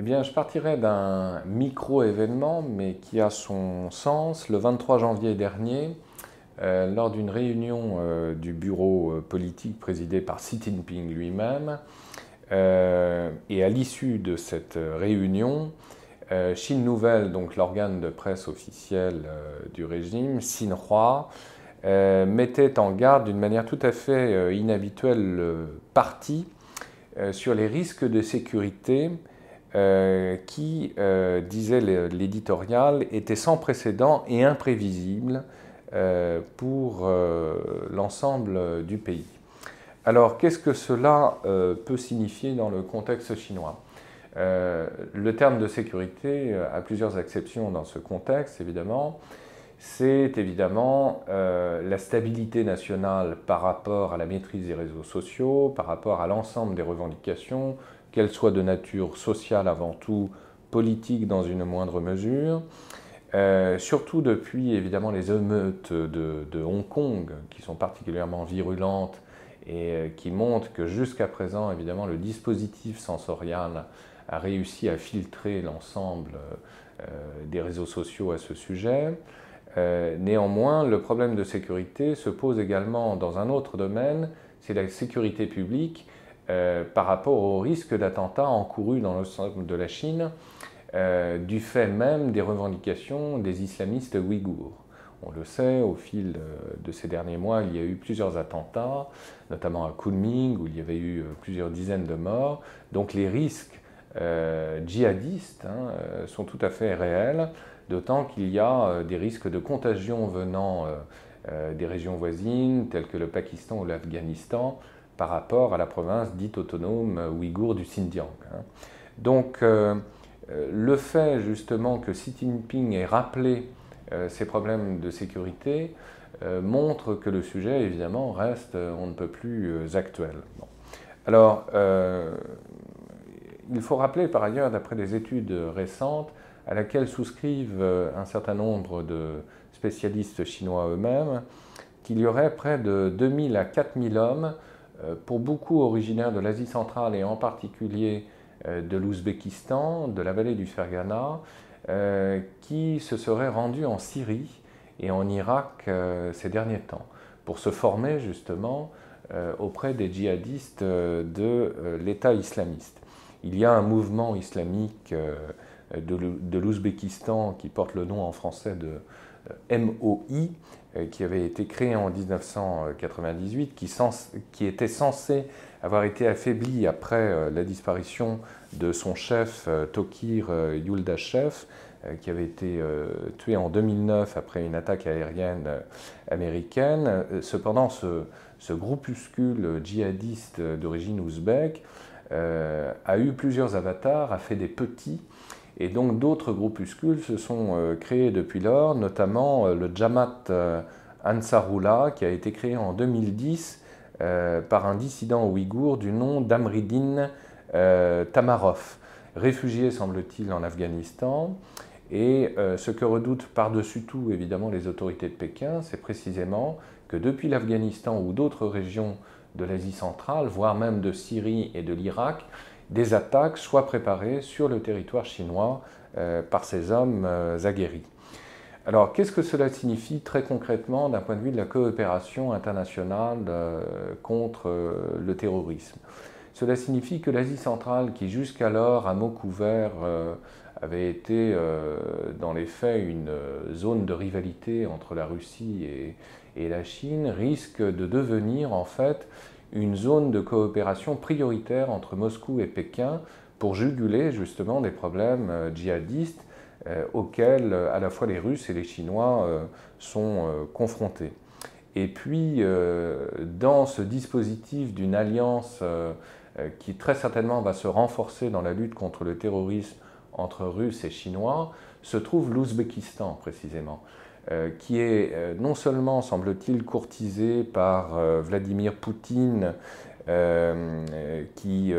Eh bien, je partirai d'un micro-événement, mais qui a son sens. Le 23 janvier dernier, euh, lors d'une réunion euh, du bureau euh, politique présidé par Xi Jinping lui-même, et à l'issue de cette réunion, Chine Nouvelle, donc l'organe de presse officiel du régime, Xinhua, mettait en garde d'une manière tout à fait inhabituelle le parti sur les risques de sécurité euh, qui, euh, disait l'éditorial, était sans précédent et imprévisible euh, pour l'ensemble du pays. Alors, qu'est-ce que cela peut signifier dans le contexte chinois? Le terme de sécurité a plusieurs exceptions dans ce contexte, évidemment. C'est évidemment la stabilité nationale par rapport à la maîtrise des réseaux sociaux, par rapport à l'ensemble des revendications, qu'elle soit de nature sociale avant tout, politique dans une moindre mesure. Euh, surtout depuis évidemment les émeutes de, Hong Kong, qui sont particulièrement virulentes et euh, qui montrent que jusqu'à présent, évidemment, le dispositif sensorial a réussi à filtrer l'ensemble euh, des réseaux sociaux à ce sujet. néanmoins, le problème de sécurité se pose également dans un autre domaine, c'est la sécurité publique euh, par rapport au risque d'attentat encouru dans l'ensemble de la Chine euh, du fait même des revendications des islamistes ouïghours. On le sait, au fil euh, de ces derniers mois, il y a eu plusieurs attentats, notamment à Kunming, où il y avait eu plusieurs dizaines de morts. Donc les risques djihadistes hein, sont tout à fait réels, d'autant qu'il y a des risques de contagion venant des régions voisines, telles que le Pakistan ou l'Afghanistan, par rapport à la province dite autonome ouïghour du Xinjiang. Hein. Donc euh, euh, le fait justement que Xi Jinping ait rappelé euh, ces problèmes de sécurité montre que le sujet évidemment reste on ne peut plus actuel. Alors il faut rappeler par ailleurs, d'après des études récentes, à laquelle souscrivent un certain nombre de spécialistes chinois eux-mêmes, qu'il y aurait près de 2000 à 4000 hommes pour beaucoup originaires de l'Asie centrale et en particulier euh, de l'Ouzbékistan, de la vallée du Fergana, euh, qui se seraient rendus en Syrie et en Irak ces derniers temps pour se former justement auprès des djihadistes de l'État islamiste. Il y a un mouvement islamique de l'Ouzbékistan qui porte le nom en français de MOI, euh, qui avait été créé en 1998, qui, était censé avoir été affaibli après euh, la disparition de son chef euh, Tokir Yuldashev, qui avait été tué en 2009 après une attaque aérienne américaine. Cependant, ce, ce groupuscule djihadiste d'origine ouzbek a eu plusieurs avatars, a fait des petits, et donc d'autres groupuscules se sont euh, créés depuis lors, notamment euh, le Jamaat euh, Ansarullah qui a été créé en 2010 par un dissident ouïghour du nom d'Amridin Tamarov, réfugié semble-t-il en Afghanistan. Et ce que redoutent par-dessus tout évidemment les autorités de Pékin, c'est précisément que depuis l'Afghanistan ou d'autres régions de l'Asie centrale, voire même de Syrie et de l'Irak, des attaques soient préparées sur le territoire chinois euh, par ces hommes euh, aguerris. Alors, qu'est-ce que cela signifie très concrètement d'un point de vue de la coopération internationale euh, contre le terrorisme? Cela signifie que l'Asie centrale, qui jusqu'alors, à mot couvert, avait été dans les faits une zone de rivalité entre la Russie et, et la Chine, risque de devenir en fait une zone de coopération prioritaire entre Moscou et Pékin pour juguler justement des problèmes euh, djihadistes euh, auxquels euh, à la fois les Russes et les Chinois sont confrontés. Et puis, dans ce dispositif d'une alliance qui très certainement va se renforcer dans la lutte contre le terrorisme entre Russes et Chinois, se trouve l'Ouzbékistan précisément. Euh, qui est euh, non seulement, semble-t-il, courtisé par euh, Vladimir Poutine, qui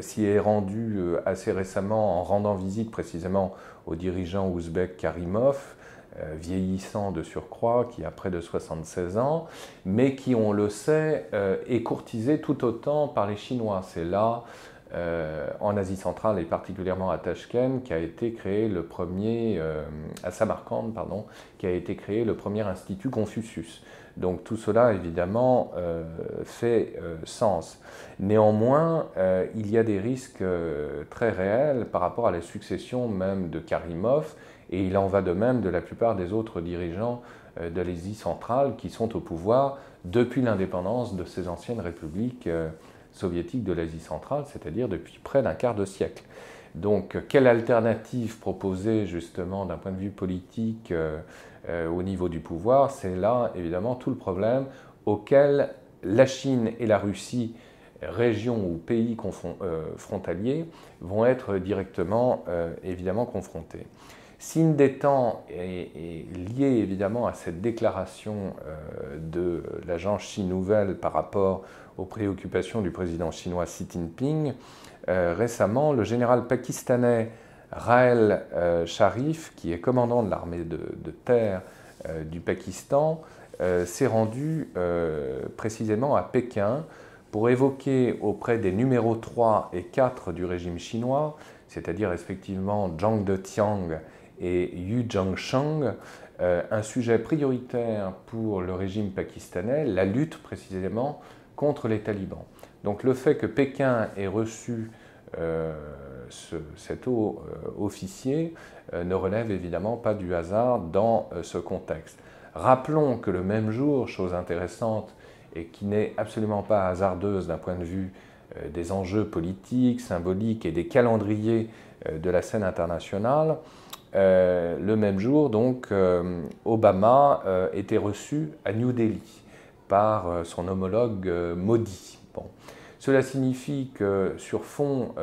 s'y est rendu assez récemment en rendant visite précisément au dirigeant ouzbek Karimov, vieillissant de surcroît, qui a près de 76 ans, mais qui, on le sait, est courtisé tout autant par les Chinois. C'est là en Asie centrale et particulièrement à Tashkent, qui a été créé le premier, à Samarkand, pardon, qui a été créé le premier institut Confucius. Donc tout cela, évidemment, euh, fait euh, sens. Néanmoins, euh, il y a des risques très réels par rapport à la succession même de Karimov, et il en va de même de la plupart des autres dirigeants de l'Asie centrale qui sont au pouvoir depuis l'indépendance de ces anciennes républiques soviétiques de l'Asie centrale, c'est-à-dire depuis près d'un quart de siècle. Donc, quelle alternative proposer justement d'un point de vue politique euh, au niveau du pouvoir, c'est là évidemment tout le problème auquel la Chine et la Russie, régions ou pays euh, frontaliers, vont être directement euh, évidemment confrontés. Signe des temps est, lié évidemment à cette déclaration de l'agence Chine Nouvelle par rapport aux préoccupations du président chinois Xi Jinping. récemment, le général pakistanais Raël euh, Sharif, qui est commandant de l'armée de, terre euh, du Pakistan, euh, s'est rendu précisément à Pékin pour évoquer auprès des numéros 3 et 4 du régime chinois, c'est-à-dire respectivement Zhang Detiang et Yu Zhangsheng, un sujet prioritaire pour le régime pakistanais, la lutte précisément contre les talibans. Donc le fait que Pékin ait reçu cet haut euh, officier euh, ne relève évidemment pas du hasard dans euh, ce contexte. Rappelons que le même jour, chose intéressante et qui n'est absolument pas hasardeuse d'un point de vue des enjeux politiques, symboliques et des calendriers de la scène internationale, le même jour, donc, Obama était reçu à New Delhi par son homologue Modi. Bon. Cela signifie que sur fond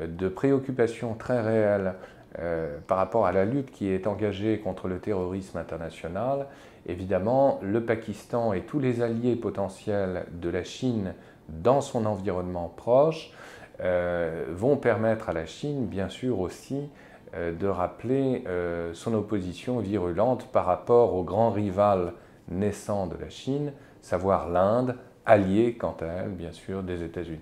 de préoccupations très réelles euh, par rapport à la lutte qui est engagée contre le terrorisme international, évidemment, le Pakistan et tous les alliés potentiels de la Chine dans son environnement proche euh, vont permettre à la Chine, bien sûr aussi, euh, de rappeler son opposition virulente par rapport au grand rival naissant de la Chine, savoir l'Inde, alliée quant à elle, bien sûr, des États-Unis.